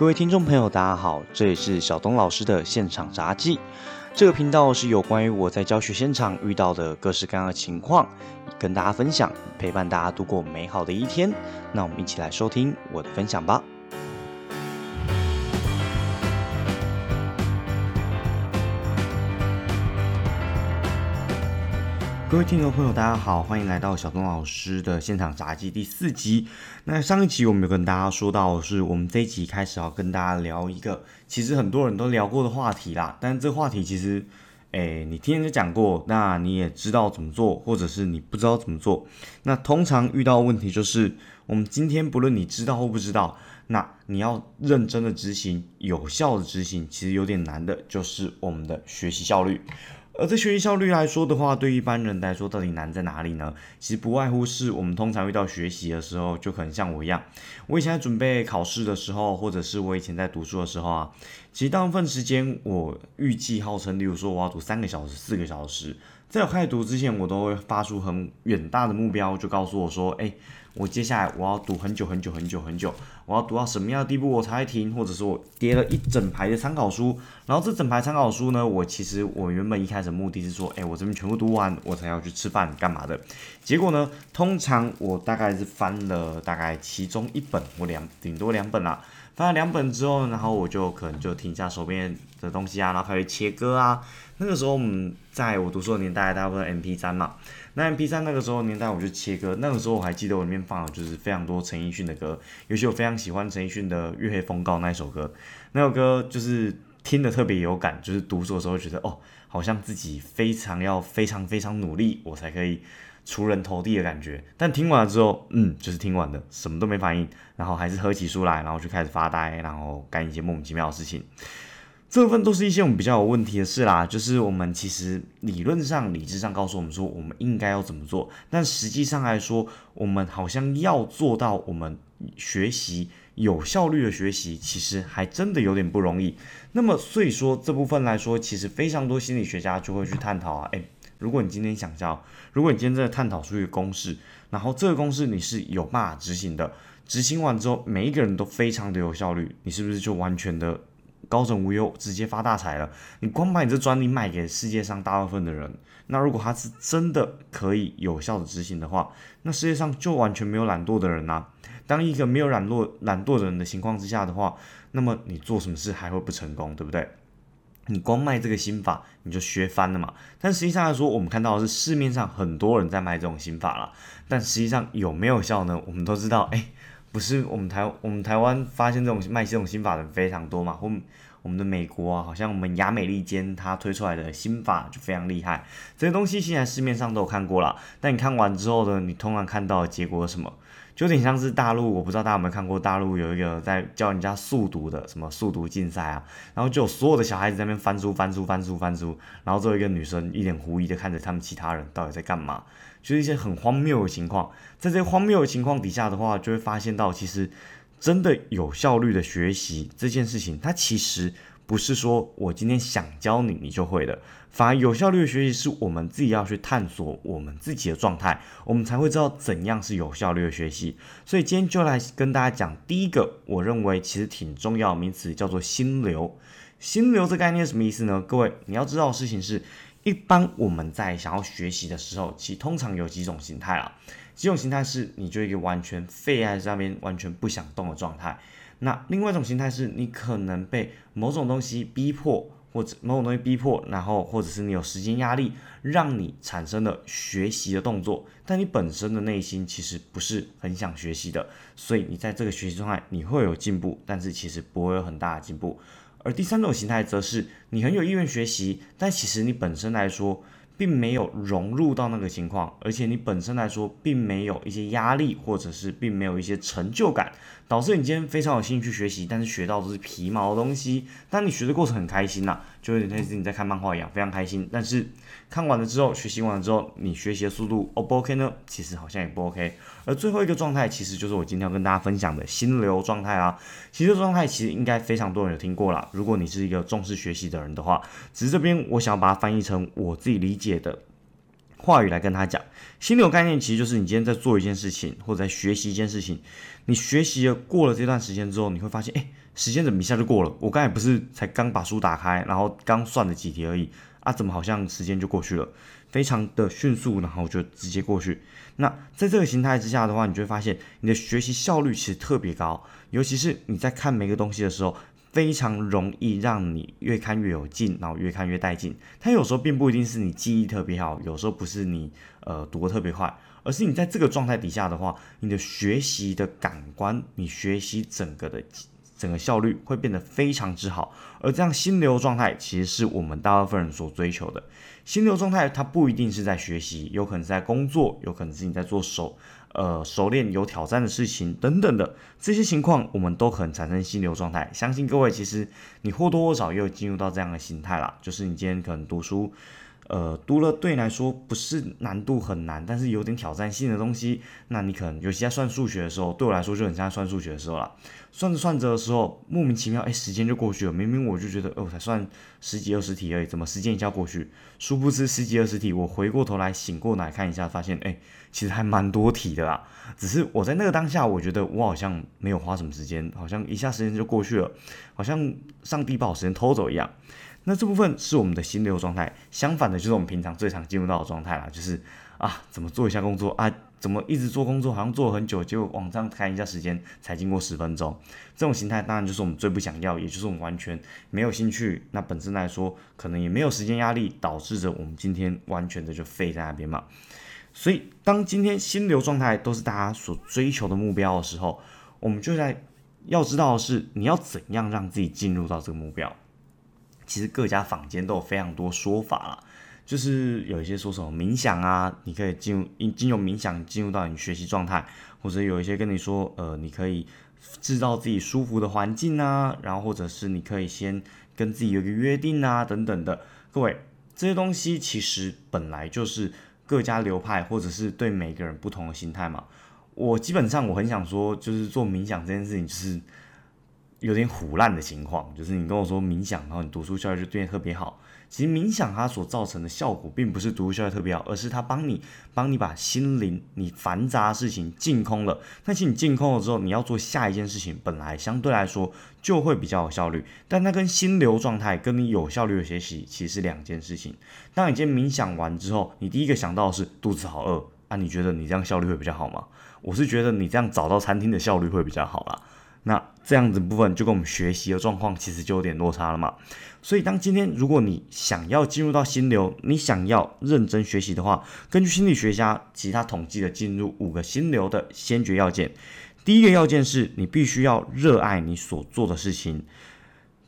各位听众朋友，大家好，这里是小东老师的现场杂技。这个频道是有关于我在教学现场遇到的各式各样的情况，跟大家分享，陪伴大家度过美好的一天。那我们一起来收听我的分享吧。各位听众朋友，大家好，欢迎来到小东老师的现场杂技第四集。那上一集我们有跟大家说到，是我们这一集开始要跟大家聊一个其实很多人都聊过的话题啦。但是这话题其实，哎，你听人家讲过，那你也知道怎么做，或者是你不知道怎么做。那通常遇到问题就是，我们今天不论你知道或不知道，那你要认真的执行，有效的执行，其实有点难的，就是我们的学习效率。而在学习效率来说的话，对一般人来说，到底难在哪里呢？其实不外乎是我们通常遇到学习的时候，就可能像我一样，我以前在准备考试的时候，或者是我以前在读书的时候啊，其实大部分时间我预计号称，例如说我要读三个小时、四个小时，在我开始读之前，我都会发出很远大的目标，就告诉我说，哎。我接下来我要读很久很久很久很久，我要读到什么样的地步我才会停，或者是我叠了一整排的参考书，然后这整排参考书呢，我其实我原本一开始目的是说，哎，我这边全部读完，我才要去吃饭干嘛的？结果呢，通常我大概是翻了大概其中一本或两，顶多两本啦。翻了两本之后，然后我就可能就停下手边的东西啊，然后开始切割啊。那个时候我们在我读书的年代，大部分 M P 三嘛。那 M P 三那个时候年代，我就切歌。那个时候我还记得我里面放的就是非常多陈奕迅的歌，尤其我非常喜欢陈奕迅的《月黑风高》那一首歌。那首歌就是听得特别有感，就是读书的时候觉得哦，好像自己非常要非常非常努力，我才可以。出人头地的感觉，但听完了之后，嗯，就是听完的，什么都没反应，然后还是合起书来，然后就开始发呆，然后干一些莫名其妙的事情。这部分都是一些我们比较有问题的事啦，就是我们其实理论上、理智上告诉我们说我们应该要怎么做，但实际上来说，我们好像要做到我们学习有效率的学习，其实还真的有点不容易。那么，所以说这部分来说，其实非常多心理学家就会去探讨啊，诶。如果你今天想教，如果你今天真的探讨出一个公式，然后这个公式你是有办法执行的，执行完之后每一个人都非常的有效率，你是不是就完全的高枕无忧，直接发大财了？你光把你这专利卖给世界上大部分的人，那如果他是真的可以有效的执行的话，那世界上就完全没有懒惰的人呐。当一个没有懒惰懒惰的人的情况之下的话，那么你做什么事还会不成功，对不对？你光卖这个心法，你就学翻了嘛？但实际上来说，我们看到的是市面上很多人在卖这种心法了，但实际上有没有效呢？我们都知道，哎，不是我们台我们台湾发现这种卖这种心法的非常多嘛？或我们的美国啊，好像我们亚美利坚它推出来的心法就非常厉害，这些东西现在市面上都有看过了。但你看完之后呢，你通常看到结果什么？就有点像是大陆，我不知道大家有没有看过，大陆有一个在教人家速读的什么速读竞赛啊，然后就有所有的小孩子在那边翻书翻书翻书翻书，然后最后一个女生一脸狐疑的看着他们其他人到底在干嘛，就是一些很荒谬的情况。在这些荒谬的情况底下的话，就会发现到其实真的有效率的学习这件事情，它其实。不是说我今天想教你，你就会的。反而有效率的学习是我们自己要去探索我们自己的状态，我们才会知道怎样是有效率的学习。所以今天就来跟大家讲第一个，我认为其实挺重要名词，叫做心流。心流这概念什么意思呢？各位你要知道的事情是，一般我们在想要学习的时候，其实通常有几种形态啊。几种形态是，你就一个完全废在上面，完全不想动的状态。那另外一种心态是你可能被某种东西逼迫，或者某种东西逼迫，然后或者是你有时间压力，让你产生了学习的动作，但你本身的内心其实不是很想学习的，所以你在这个学习状态你会有进步，但是其实不会有很大的进步。而第三种形态则是你很有意愿学习，但其实你本身来说。并没有融入到那个情况，而且你本身来说并没有一些压力，或者是并没有一些成就感，导致你今天非常有兴趣学习，但是学到的是皮毛的东西。但你学的过程很开心呐，就有点类似你在看漫画一样，非常开心。但是看完了之后，学习完了之后，你学习的速度 O 不 OK 呢？其实好像也不 OK。而最后一个状态，其实就是我今天要跟大家分享的心流状态啊。其实状态其实应该非常多人有听过啦。如果你是一个重视学习的人的话，只是这边我想要把它翻译成我自己理解的话语来跟他讲。心流概念其实就是你今天在做一件事情，或者在学习一件事情，你学习了过了这段时间之后，你会发现，哎，时间怎么一下就过了？我刚才不是才刚把书打开，然后刚算了几题而已啊，怎么好像时间就过去了？非常的迅速，然后就直接过去。那在这个形态之下的话，你就会发现你的学习效率其实特别高，尤其是你在看每个东西的时候。非常容易让你越看越有劲，然后越看越带劲。它有时候并不一定是你记忆特别好，有时候不是你呃读的特别快，而是你在这个状态底下的话，你的学习的感官，你学习整个的整个效率会变得非常之好。而这样心流状态其实是我们大部分人所追求的。心流状态它不一定是在学习，有可能是在工作，有可能是你在做手。呃，熟练有挑战的事情等等的这些情况，我们都可能产生心流状态。相信各位，其实你或多或少也有进入到这样的心态啦。就是你今天可能读书，呃，读了对你来说不是难度很难，但是有点挑战性的东西，那你可能尤其在算数学的时候，对我来说就很像算数学的时候了。算着算着的时候，莫名其妙，哎，时间就过去了。明明我就觉得，哦，才算十几二十题而已，怎么时间一下过去？殊不知十几二十题，我回过头来醒过来看一下，发现，哎，其实还蛮多题的啦。只是我在那个当下，我觉得我好像没有花什么时间，好像一下时间就过去了，好像上帝把我时间偷走一样。那这部分是我们的心流状态，相反的，就是我们平常最常进入到的状态啦，就是啊，怎么做一下工作啊？怎么一直做工作，好像做了很久，结果网上看一下时间才经过十分钟，这种形态当然就是我们最不想要，也就是我们完全没有兴趣。那本身来说，可能也没有时间压力，导致着我们今天完全的就废在那边嘛。所以，当今天心流状态都是大家所追求的目标的时候，我们就在要知道的是，你要怎样让自己进入到这个目标。其实各家坊间都有非常多说法了。就是有一些说什么冥想啊，你可以进入经由冥想进入到你学习状态，或者有一些跟你说，呃，你可以制造自己舒服的环境啊，然后或者是你可以先跟自己有一个约定啊，等等的。各位，这些东西其实本来就是各家流派或者是对每个人不同的心态嘛。我基本上我很想说，就是做冥想这件事情，就是有点虎烂的情况，就是你跟我说冥想，然后你读书效率就变得特别好。其实冥想它所造成的效果，并不是读书效率特别好，而是它帮你帮你把心灵你繁杂的事情净空了。但是你净空了之后，你要做下一件事情，本来相对来说就会比较有效率。但它跟心流状态跟你有效率的学习其实是两件事情。当你今天冥想完之后，你第一个想到的是肚子好饿啊？你觉得你这样效率会比较好吗？我是觉得你这样找到餐厅的效率会比较好啦。那这样子部分就跟我们学习的状况其实就有点落差了嘛。所以当今天如果你想要进入到心流，你想要认真学习的话，根据心理学家其他统计的进入五个心流的先决要件。第一个要件是你必须要热爱你所做的事情。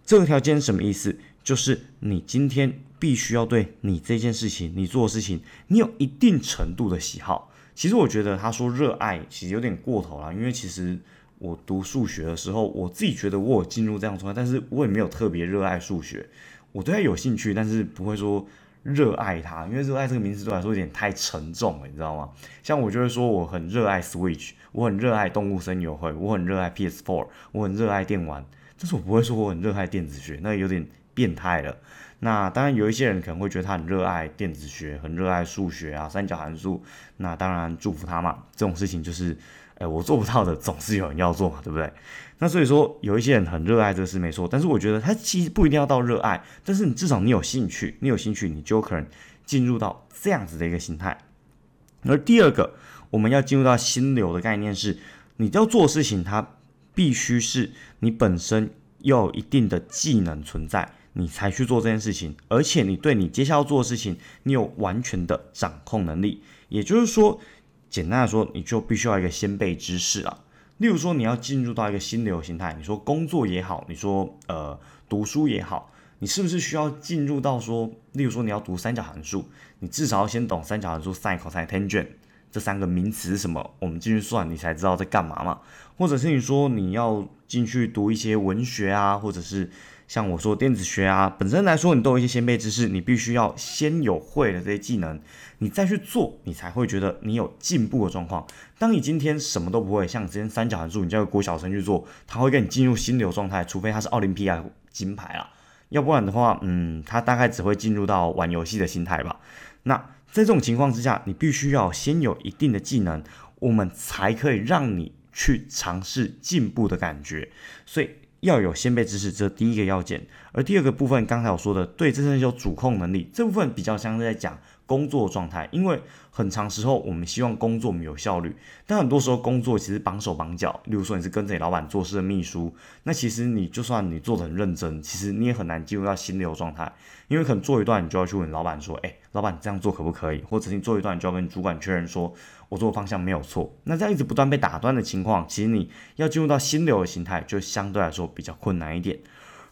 这个条件什么意思？就是你今天必须要对你这件事情、你做的事情，你有一定程度的喜好。其实我觉得他说热爱其实有点过头了，因为其实。我读数学的时候，我自己觉得我有进入这样状态，但是我也没有特别热爱数学。我对它有兴趣，但是不会说热爱它，因为热爱这个名词对我来说有点太沉重了，你知道吗？像我就会说我很热爱 Switch，我很热爱动物森友会，我很热爱 PS4，我很热爱电玩，但是我不会说我很热爱电子学，那有点变态了。那当然有一些人可能会觉得他很热爱电子学，很热爱数学啊，三角函数，那当然祝福他嘛。这种事情就是。哎，我做不到的，总是有人要做嘛，对不对？那所以说，有一些人很热爱这个事，没错。但是我觉得他其实不一定要到热爱，但是你至少你有兴趣，你有兴趣，你就有可能进入到这样子的一个心态。而第二个，我们要进入到心流的概念是，你要做事情，它必须是你本身要有一定的技能存在，你才去做这件事情，而且你对你接下来要做的事情，你有完全的掌控能力，也就是说。简单的说，你就必须要一个先辈知识啊。例如说，你要进入到一个心流形态，你说工作也好，你说呃读书也好，你是不是需要进入到说，例如说你要读三角函数，你至少要先懂三角函数 sin、cos、tangent 这三个名词是什么，我们进去算，你才知道在干嘛嘛。或者是你说你要进去读一些文学啊，或者是。像我说电子学啊，本身来说你都有一些先辈知识，你必须要先有会的这些技能，你再去做，你才会觉得你有进步的状况。当你今天什么都不会，像之前三角函数，你叫郭小生去做，他会跟你进入心流状态，除非他是奥林匹亚金牌啦，要不然的话，嗯，他大概只会进入到玩游戏的心态吧。那在这种情况之下，你必须要先有一定的技能，我们才可以让你去尝试进步的感觉。所以要有先辈知识，这第一个要件。而第二个部分，刚才我说的对这身有主控能力，这部分比较像是在讲。工作状态，因为很长时候我们希望工作我们有效率，但很多时候工作其实绑手绑脚。例如说你是跟着你老板做事的秘书，那其实你就算你做的很认真，其实你也很难进入到心流状态，因为可能做一段你就要去问老板说，哎，老板这样做可不可以？或者你做一段你就要跟主管确认说，我做的方向没有错。那这样一直不断被打断的情况，其实你要进入到心流的形态，就相对来说比较困难一点。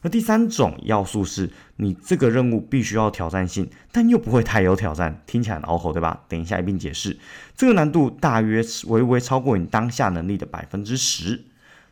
那第三种要素是你这个任务必须要挑战性，但又不会太有挑战，听起来很拗口，对吧？等一下一并解释。这个难度大约微微超过你当下能力的百分之十。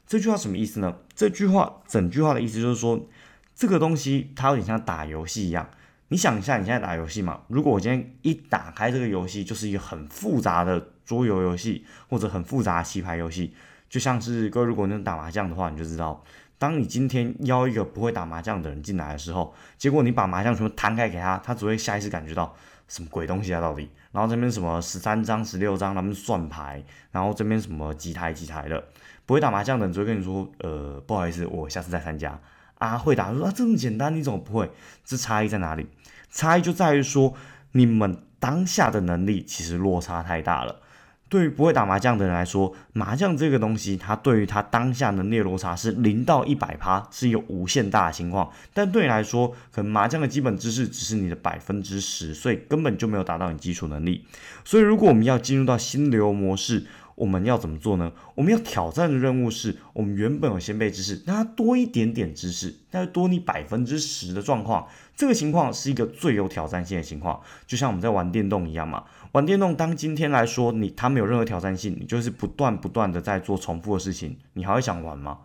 这句话什么意思呢？这句话整句话的意思就是说，这个东西它有点像打游戏一样。你想一下，你现在打游戏嘛？如果我今天一打开这个游戏，就是一个很复杂的桌游游戏，或者很复杂的棋牌游戏，就像是各位如果能打麻将的话，你就知道。当你今天邀一个不会打麻将的人进来的时候，结果你把麻将全部摊开给他，他只会下意识感觉到什么鬼东西啊到底？然后这边什么十三张、十六张，他们算牌，然后这边什么几台几台的，不会打麻将的人只会跟你说，呃，不好意思，我下次再参加。啊，会打说啊这么简单，你怎么不会？这差异在哪里？差异就在于说你们当下的能力其实落差太大了。对于不会打麻将的人来说，麻将这个东西，它对于他当下的内罗差是零到一百趴，是一个无限大的情况。但对你来说，可能麻将的基本知识只是你的百分之十，所以根本就没有达到你基础能力。所以，如果我们要进入到心流模式，我们要怎么做呢？我们要挑战的任务是我们原本有先辈知识，让它多一点点知识，但是多你百分之十的状况，这个情况是一个最有挑战性的情况。就像我们在玩电动一样嘛。玩电动，当今天来说，你它没有任何挑战性，你就是不断不断的在做重复的事情，你还会想玩吗？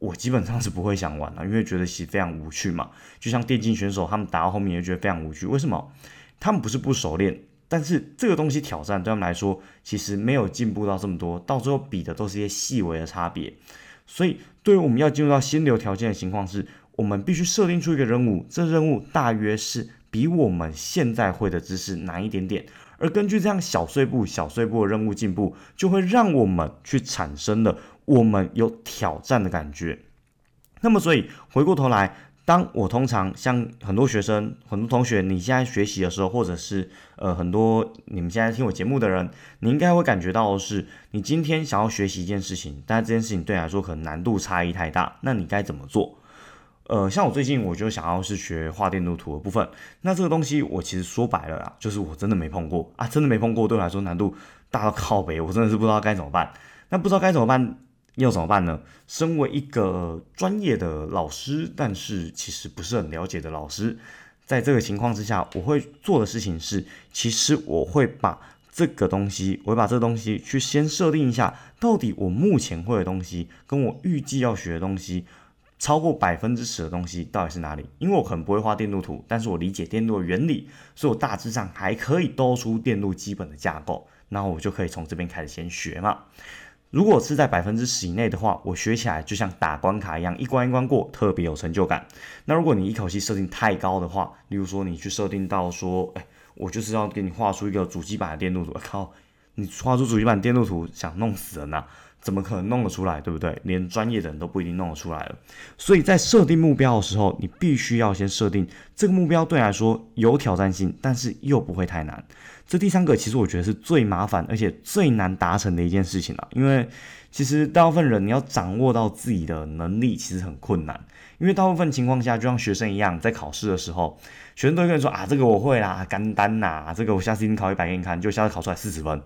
我基本上是不会想玩的，因为觉得其实非常无趣嘛。就像电竞选手，他们打到后面也觉得非常无趣。为什么？他们不是不熟练，但是这个东西挑战对他们来说，其实没有进步到这么多，到最后比的都是一些细微的差别。所以，对于我们要进入到心流条件的情况是，我们必须设定出一个任务，这任务大约是比我们现在会的知识难一点点。而根据这样小碎步、小碎步的任务进步，就会让我们去产生了我们有挑战的感觉。那么，所以回过头来，当我通常像很多学生、很多同学，你现在学习的时候，或者是呃很多你们现在听我节目的人，你应该会感觉到的是，你今天想要学习一件事情，但是这件事情对你来说可能难度差异太大，那你该怎么做？呃，像我最近我就想要是学画电路图的部分，那这个东西我其实说白了啊，就是我真的没碰过啊，真的没碰过，对我来说难度大到靠北，我真的是不知道该怎么办。那不知道该怎么办，要怎么办呢？身为一个专业的老师，但是其实不是很了解的老师，在这个情况之下，我会做的事情是，其实我会把这个东西，我会把这个东西去先设定一下，到底我目前会的东西，跟我预计要学的东西。超过百分之十的东西到底是哪里？因为我可能不会画电路图，但是我理解电路的原理，所以我大致上还可以兜出电路基本的架构，那我就可以从这边开始先学嘛。如果是在百分之十以内的话，我学起来就像打关卡一样，一关一关过，特别有成就感。那如果你一口气设定太高的话，例如说你去设定到说，哎，我就是要给你画出一个主机板的电路图，靠，你画出主机板电路图，想弄死人呐！怎么可能弄得出来，对不对？连专业的人都不一定弄得出来了。所以在设定目标的时候，你必须要先设定这个目标对来说有挑战性，但是又不会太难。这第三个其实我觉得是最麻烦而且最难达成的一件事情了。因为其实大部分人你要掌握到自己的能力其实很困难，因为大部分情况下就像学生一样，在考试的时候，学生都会跟你说啊，这个我会啦，干单呐，这个我下次一定考一百给你看，就下次考出来四十分。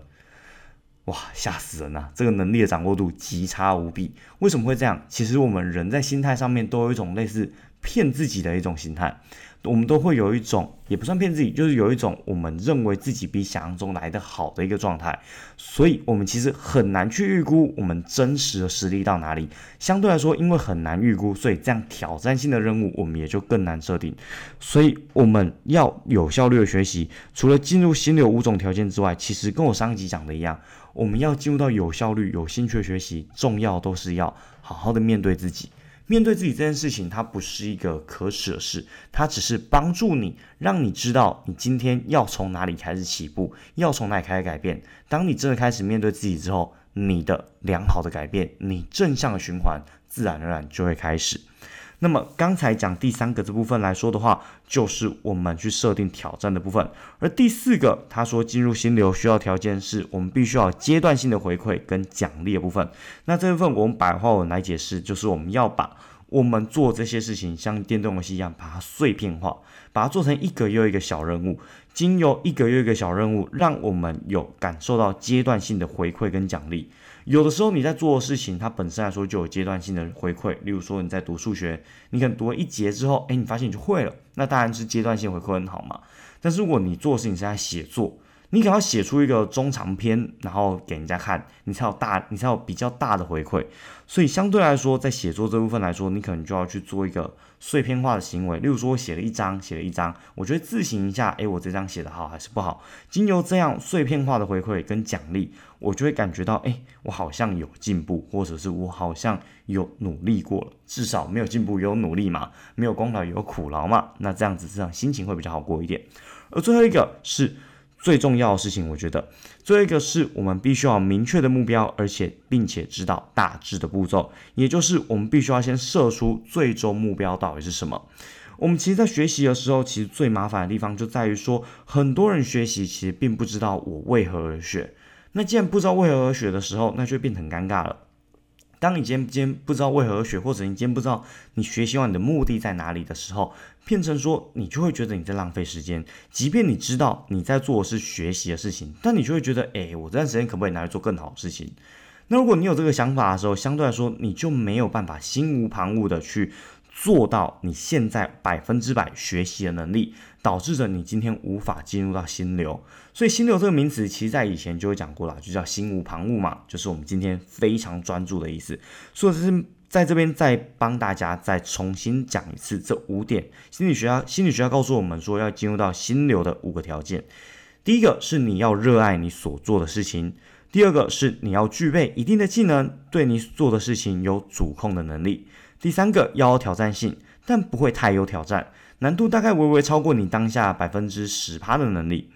哇，吓死人了！这个能力的掌握度极差无比。为什么会这样？其实我们人在心态上面都有一种类似骗自己的一种心态。我们都会有一种，也不算骗自己，就是有一种我们认为自己比想象中来的好的一个状态，所以我们其实很难去预估我们真实的实力到哪里。相对来说，因为很难预估，所以这样挑战性的任务我们也就更难设定。所以我们要有效率的学习，除了进入心流五种条件之外，其实跟我上一集讲的一样，我们要进入到有效率、有兴趣的学习，重要都是要好好的面对自己。面对自己这件事情，它不是一个可舍的事，它只是帮助你，让你知道你今天要从哪里开始起步，要从哪里开始改变。当你真的开始面对自己之后，你的良好的改变，你正向的循环，自然而然就会开始。那么刚才讲第三个这部分来说的话，就是我们去设定挑战的部分。而第四个，他说进入心流需要条件是我们必须要阶段性的回馈跟奖励的部分。那这部分我们白话文来解释，就是我们要把我们做这些事情像电动游戏一样，把它碎片化，把它做成一个又一个小任务，经由一个又一个小任务，让我们有感受到阶段性的回馈跟奖励。有的时候你在做的事情，它本身来说就有阶段性的回馈。例如说你在读数学，你可能读了一节之后，哎，你发现你就会了，那当然是阶段性回馈很好嘛。但是如果你做事情是在写作，你可能要写出一个中长篇，然后给人家看，你才有大，你才有比较大的回馈。所以相对来说，在写作这部分来说，你可能就要去做一个碎片化的行为。例如说，我写了一张，写了一张，我觉得自行一下，诶，我这张写的好还是不好？经由这样碎片化的回馈跟奖励，我就会感觉到，诶，我好像有进步，或者是我好像有努力过了。至少没有进步有努力嘛，没有功劳有苦劳嘛。那这样子，这样心情会比较好过一点。而最后一个是。最重要的事情，我觉得，最后一个是我们必须要明确的目标，而且并且知道大致的步骤，也就是我们必须要先设出最终目标到底是什么。我们其实，在学习的时候，其实最麻烦的地方就在于说，很多人学习其实并不知道我为何而学。那既然不知道为何而学的时候，那就变得很尴尬了。当你今天不知道为何而学，或者你今天不知道你学习完你的目的在哪里的时候，变成说你就会觉得你在浪费时间。即便你知道你在做的是学习的事情，但你就会觉得，哎，我这段时间可不可以拿来做更好的事情？那如果你有这个想法的时候，相对来说你就没有办法心无旁骛的去。做到你现在百分之百学习的能力，导致着你今天无法进入到心流。所以心流这个名词，其实在以前就有讲过了，就叫心无旁骛嘛，就是我们今天非常专注的意思。所以是在这边再帮大家再重新讲一次这五点。心理学家心理学家告诉我们说，要进入到心流的五个条件。第一个是你要热爱你所做的事情；第二个是你要具备一定的技能，对你做的事情有主控的能力。第三个要有挑战性，但不会太有挑战，难度大概微微超过你当下百分之十趴的能力。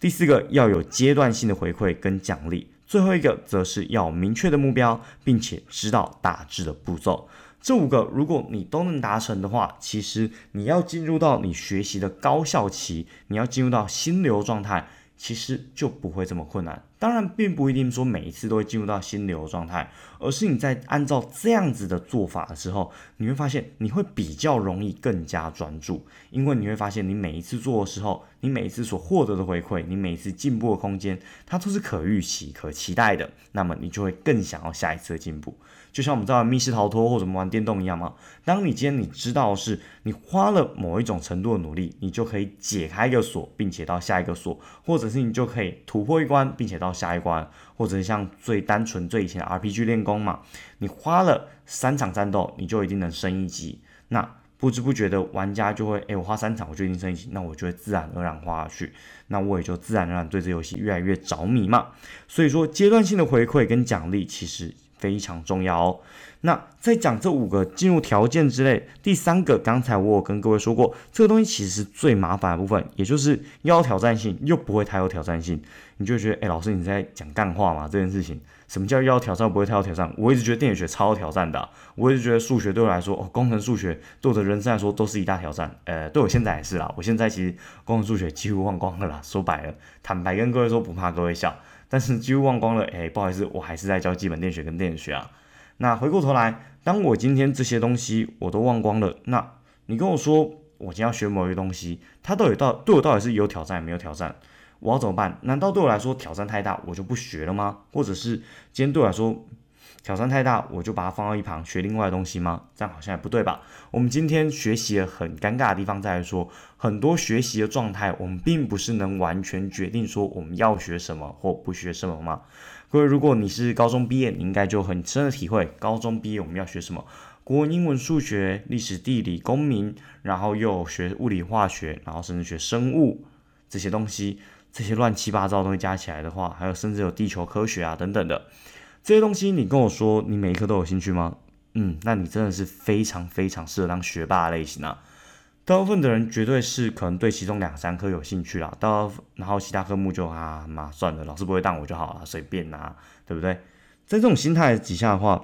第四个要有阶段性的回馈跟奖励，最后一个则是要明确的目标，并且知道大致的步骤。这五个如果你都能达成的话，其实你要进入到你学习的高效期，你要进入到心流状态。其实就不会这么困难。当然，并不一定说每一次都会进入到心流状态，而是你在按照这样子的做法的时候，你会发现你会比较容易更加专注，因为你会发现你每一次做的时候，你每一次所获得的回馈，你每一次进步的空间，它都是可预期、可期待的。那么你就会更想要下一次的进步。就像我们在玩密室逃脱或者我们玩电动一样吗？当你今天你知道是你花了某一种程度的努力，你就可以解开一个锁，并且到下一个锁，或者是你就可以突破一关，并且到下一关，或者像最单纯最以前的 RPG 练功嘛，你花了三场战斗，你就一定能升一级。那不知不觉的玩家就会，诶，我花三场我就一定升一级，那我就会自然而然花下去，那我也就自然而然对这游戏越来越着迷嘛。所以说阶段性的回馈跟奖励其实。非常重要哦。那在讲这五个进入条件之类，第三个，刚才我有跟各位说过，这个东西其实是最麻烦的部分，也就是要挑战性又不会太有挑战性，你就觉得，哎，老师你在讲干话吗？这件事情，什么叫要挑战不会太有挑战？我一直觉得电影学超挑战的，我一直觉得数学对我来说，哦，工程数学对我的人生来说都是一大挑战。呃，对我现在也是啦，我现在其实工程数学几乎忘光了啦。说白了，坦白跟各位说，不怕各位笑。但是几乎忘光了，哎，不好意思，我还是在教基本电学跟电子学啊。那回过头来，当我今天这些东西我都忘光了，那你跟我说我今天要学某一个东西，它到底到对我到底是有挑战没有挑战？我要怎么办？难道对我来说挑战太大，我就不学了吗？或者是今天对我来说？挑战太大，我就把它放到一旁学另外的东西吗？这样好像也不对吧？我们今天学习很尴尬的地方在于说，很多学习的状态，我们并不是能完全决定说我们要学什么或不学什么吗？各位，如果你是高中毕业，你应该就很深的体会，高中毕业我们要学什么？国文、英文、数学、历史、地理、公民，然后又学物理、化学，然后甚至学生物这些东西，这些乱七八糟的东西加起来的话，还有甚至有地球科学啊等等的。这些东西，你跟我说，你每一科都有兴趣吗？嗯，那你真的是非常非常适合当学霸类型啊。大部分的人绝对是可能对其中两三科有兴趣啦，到然后其他科目就啊妈算了，老师不会当我就好了，随便拿，对不对？在这种心态底下的话，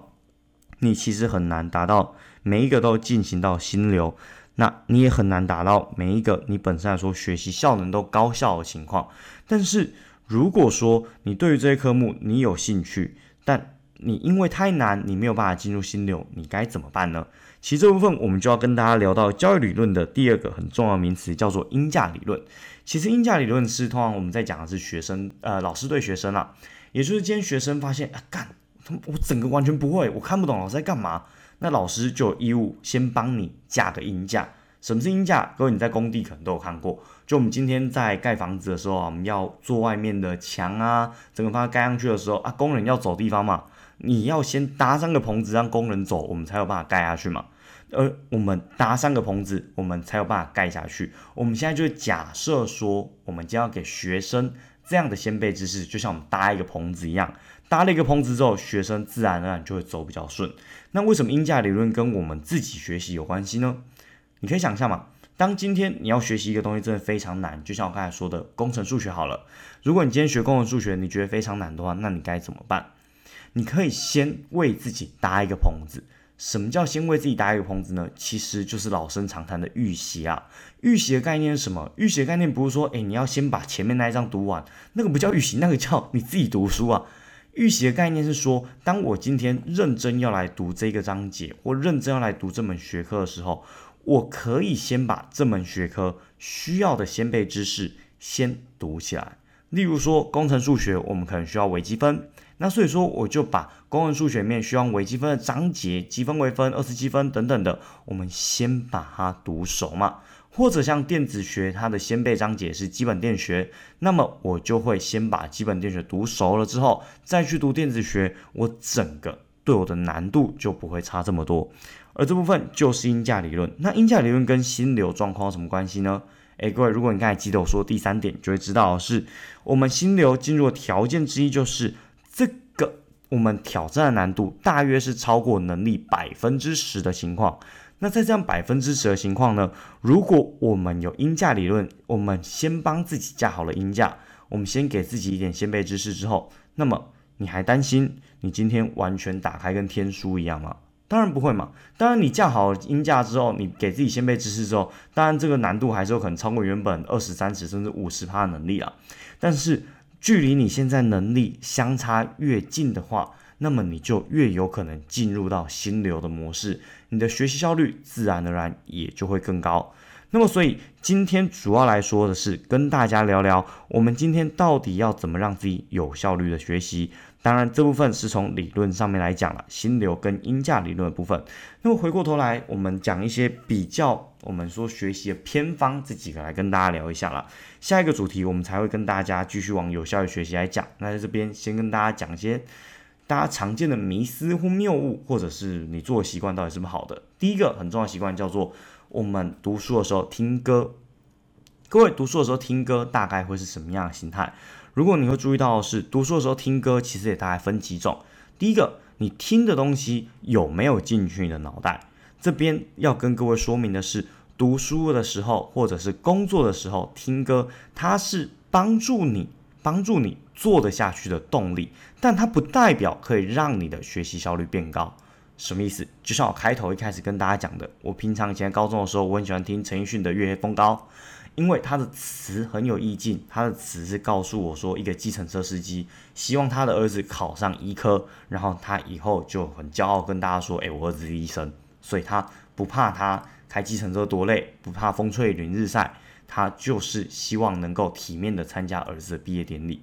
你其实很难达到每一个都进行到心流，那你也很难达到每一个你本身来说学习效能都高效的情况。但是如果说你对于这些科目你有兴趣，但你因为太难，你没有办法进入心流，你该怎么办呢？其实这部分我们就要跟大家聊到教育理论的第二个很重要的名词，叫做音价理论。其实音价理论是通常我们在讲的是学生，呃，老师对学生啊，也就是今天学生发现啊，干，我整个完全不会，我看不懂老师在干嘛，那老师就有义务先帮你架个音架。什么是音架？各位你在工地可能都有看过，就我们今天在盖房子的时候啊，我们要做外面的墙啊，整个把它盖上去的时候啊，工人要走地方嘛。你要先搭上个棚子让工人走，我们才有办法盖下去嘛。而我们搭上个棚子，我们才有办法盖下去。我们现在就假设说，我们将要给学生这样的先辈知识，就像我们搭一个棚子一样。搭了一个棚子之后，学生自然而然就会走比较顺。那为什么音价理论跟我们自己学习有关系呢？你可以想象嘛，当今天你要学习一个东西真的非常难，就像我刚才说的工程数学好了。如果你今天学工程数学，你觉得非常难的话，那你该怎么办？你可以先为自己搭一个棚子。什么叫先为自己打一个棚子呢？其实就是老生常谈的预习啊。预习的概念是什么？预习的概念不是说，诶，你要先把前面那一章读完，那个不叫预习，那个叫你自己读书啊。预习的概念是说，当我今天认真要来读这个章节，或认真要来读这门学科的时候，我可以先把这门学科需要的先辈知识先读起来。例如说，工程数学，我们可能需要微积分。那所以说，我就把公文数学面需要微积分的章节，积分、微分、二次积分等等的，我们先把它读熟嘛。或者像电子学，它的先辈章节是基本电学，那么我就会先把基本电学读熟了之后，再去读电子学，我整个对我的难度就不会差这么多。而这部分就是音价理论。那音价理论跟心流状况有什么关系呢？诶，各位，如果你刚才记得我说第三点，就会知道是我们心流进入的条件之一就是。这个我们挑战的难度大约是超过能力百分之十的情况。那在这样百分之十的情况呢？如果我们有音架理论，我们先帮自己架好了音架，我们先给自己一点先辈知识之后，那么你还担心你今天完全打开跟天书一样吗？当然不会嘛。当然你架好音架之后，你给自己先辈知识之后，当然这个难度还是有可能超过原本二十三十甚至五十趴的能力啊。但是距离你现在能力相差越近的话，那么你就越有可能进入到心流的模式，你的学习效率自然而然也就会更高。那么，所以今天主要来说的是跟大家聊聊，我们今天到底要怎么让自己有效率的学习。当然，这部分是从理论上面来讲了，心流跟音价理论的部分。那么回过头来，我们讲一些比较，我们说学习的偏方这几个来跟大家聊一下了。下一个主题，我们才会跟大家继续往有效的学习来讲。那在这边先跟大家讲一些大家常见的迷思或谬误，或者是你做的习惯到底是不是好的。第一个很重要的习惯叫做我们读书的时候听歌。各位读书的时候听歌，大概会是什么样的心态？如果你会注意到的是读书的时候听歌，其实也大概分几种。第一个，你听的东西有没有进去你的脑袋？这边要跟各位说明的是，读书的时候或者是工作的时候听歌，它是帮助你帮助你做得下去的动力，但它不代表可以让你的学习效率变高。什么意思？就像我开头一开始跟大家讲的，我平常以前高中的时候，我很喜欢听陈奕迅的《月黑风高》。因为他的词很有意境，他的词是告诉我说，一个计程车司机希望他的儿子考上医科，然后他以后就很骄傲跟大家说，哎，我儿子是医生，所以他不怕他开计程车多累，不怕风吹雨日晒，他就是希望能够体面的参加儿子的毕业典礼。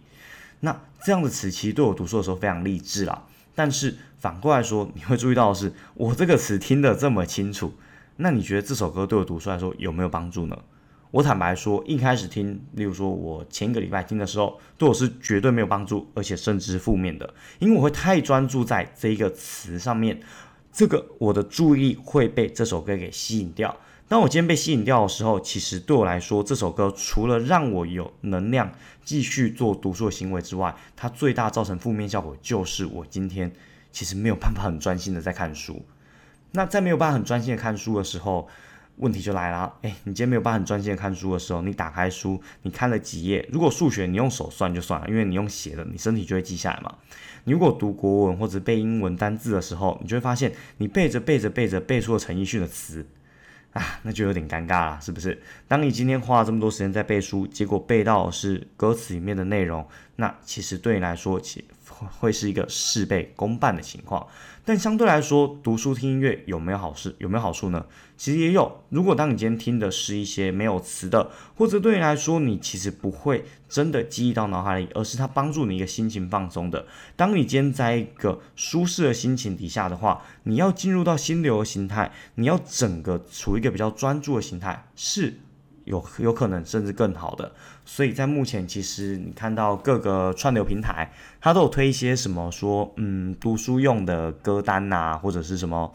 那这样的词其实对我读书的时候非常励志啦。但是反过来说，你会注意到的是，我这个词听得这么清楚，那你觉得这首歌对我读书来说有没有帮助呢？我坦白说，一开始听，例如说我前一个礼拜听的时候，对我是绝对没有帮助，而且甚至负面的，因为我会太专注在这一个词上面，这个我的注意会被这首歌给吸引掉。当我今天被吸引掉的时候，其实对我来说，这首歌除了让我有能量继续做读书的行为之外，它最大造成负面效果就是我今天其实没有办法很专心的在看书。那在没有办法很专心的看书的时候，问题就来了。哎，你今天没有办法很专心的看书的时候，你打开书，你看了几页？如果数学你用手算就算了，因为你用写的，你身体就会记下来嘛。你如果读国文或者背英文单字的时候，你就会发现，你背着背着背着背出了陈奕迅的词。啊，那就有点尴尬了，是不是？当你今天花了这么多时间在背书，结果背到是歌词里面的内容，那其实对你来说，其会是一个事倍功半的情况。但相对来说，读书听音乐有没有好事？有没有好处呢？其实也有。如果当你今天听的是一些没有词的，或者对你来说，你其实不会真的记忆到脑海里，而是它帮助你一个心情放松的。当你今天在一个舒适的心情底下的话，你要进入到心流的形态，你要整个处于一个比较专注的形态，是。有有可能甚至更好的，所以在目前其实你看到各个串流平台，它都有推一些什么说，嗯，读书用的歌单呐，或者是什么。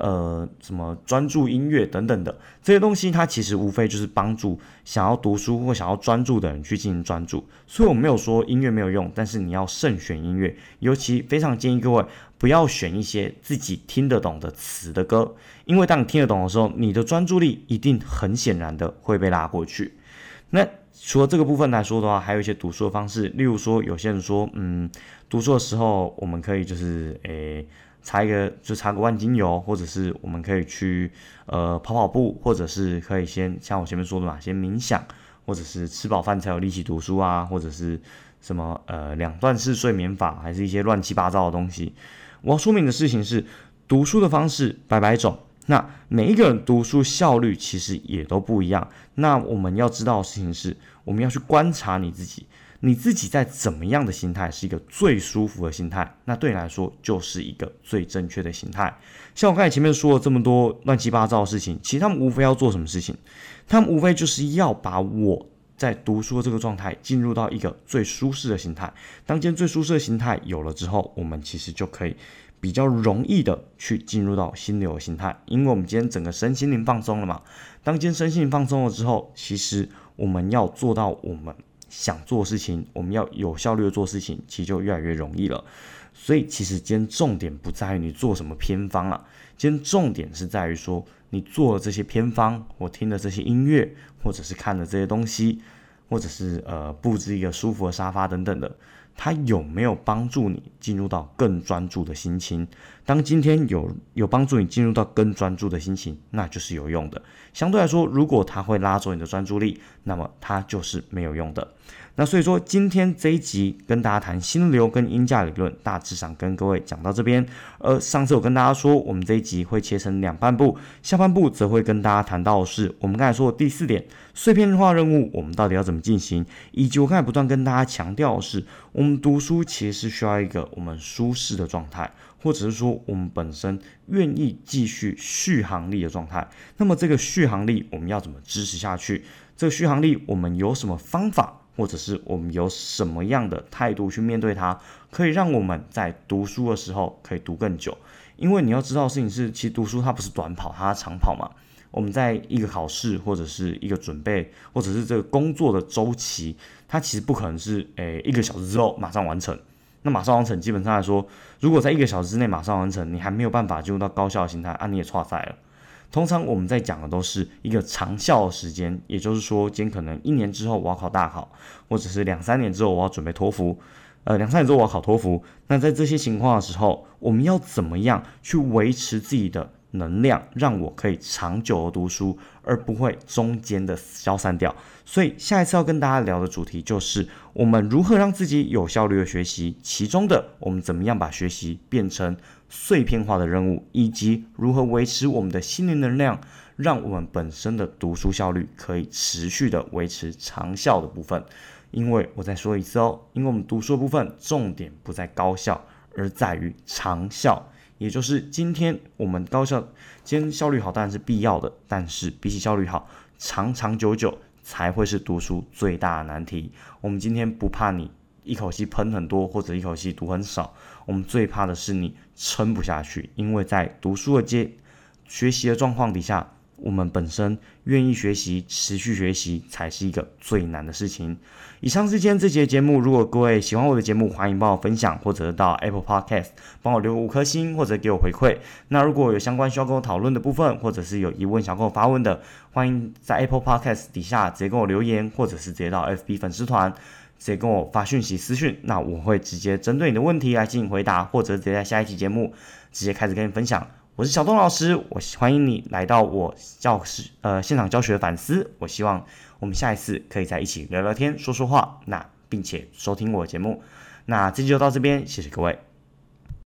呃，什么专注音乐等等的这些东西，它其实无非就是帮助想要读书或想要专注的人去进行专注。所以我没有说音乐没有用，但是你要慎选音乐，尤其非常建议各位不要选一些自己听得懂的词的歌，因为当你听得懂的时候，你的专注力一定很显然的会被拉过去。那除了这个部分来说的话，还有一些读书的方式，例如说有些人说，嗯，读书的时候我们可以就是诶。擦一个就擦个万金油，或者是我们可以去呃跑跑步，或者是可以先像我前面说的嘛，先冥想，或者是吃饱饭才有力气读书啊，或者是什么呃两段式睡眠法，还是一些乱七八糟的东西。我要说明的事情是，读书的方式百百种，那每一个人读书效率其实也都不一样。那我们要知道的事情是，我们要去观察你自己。你自己在怎么样的心态是一个最舒服的心态，那对你来说就是一个最正确的心态。像我刚才前面说了这么多乱七八糟的事情，其实他们无非要做什么事情？他们无非就是要把我在读书的这个状态进入到一个最舒适的心态。当今天最舒适的心态有了之后，我们其实就可以比较容易的去进入到心流的心态，因为我们今天整个身心灵放松了嘛。当今天身心灵放松了之后，其实我们要做到我们。想做事情，我们要有效率的做事情，其实就越来越容易了。所以，其实今天重点不在于你做什么偏方了，今天重点是在于说，你做了这些偏方，我听了这些音乐，或者是看了这些东西，或者是呃布置一个舒服的沙发等等的。它有没有帮助你进入到更专注的心情？当今天有有帮助你进入到更专注的心情，那就是有用的。相对来说，如果它会拉走你的专注力，那么它就是没有用的。那所以说，今天这一集跟大家谈心流跟音价理论，大致上跟各位讲到这边。而上次我跟大家说，我们这一集会切成两半部，下半部则会跟大家谈到的是我们刚才说的第四点，碎片化任务我们到底要怎么进行，以及我刚才不断跟大家强调的是，我们读书其实是需要一个我们舒适的状态，或者是说我们本身愿意继续续航力的状态。那么这个续航力我们要怎么支持下去？这个续航力我们有什么方法？或者是我们有什么样的态度去面对它，可以让我们在读书的时候可以读更久。因为你要知道的事情是，其实读书它不是短跑，它长跑嘛。我们在一个考试或者是一个准备，或者是这个工作的周期，它其实不可能是诶一个小时之后马上完成。那马上完成，基本上来说，如果在一个小时之内马上完成，你还没有办法进入到高效的心态，啊，你也错赛了。通常我们在讲的都是一个长效的时间，也就是说，今天可能一年之后我要考大考，或者是两三年之后我要准备托福，呃，两三年之后我要考托福。那在这些情况的时候，我们要怎么样去维持自己的能量，让我可以长久的读书，而不会中间的消散掉？所以下一次要跟大家聊的主题就是我们如何让自己有效率的学习，其中的我们怎么样把学习变成。碎片化的任务，以及如何维持我们的心灵能量，让我们本身的读书效率可以持续的维持长效的部分。因为我再说一次哦，因为我们读书的部分重点不在高效，而在于长效。也就是今天我们高效，今天效率好当然是必要的，但是比起效率好，长长久久才会是读书最大的难题。我们今天不怕你。一口气喷很多，或者一口气读很少，我们最怕的是你撑不下去，因为在读书的阶学习的状况底下，我们本身愿意学习，持续学习才是一个最难的事情。以上是今天这节节目，如果各位喜欢我的节目，欢迎帮我分享，或者到 Apple Podcast 帮我留五颗星，或者给我回馈。那如果有相关需要跟我讨论的部分，或者是有疑问想跟我发问的，欢迎在 Apple Podcast 底下直接跟我留言，或者是直接到 FB 粉丝团直接跟我发讯息私讯，那我会直接针对你的问题来进行回答，或者直接在下一期节目直接开始跟你分享。我是小东老师，我欢迎你来到我教室呃现场教学反思。我希望我们下一次可以在一起聊聊天、说说话，那并且收听我的节目。那这期就到这边，谢谢各位。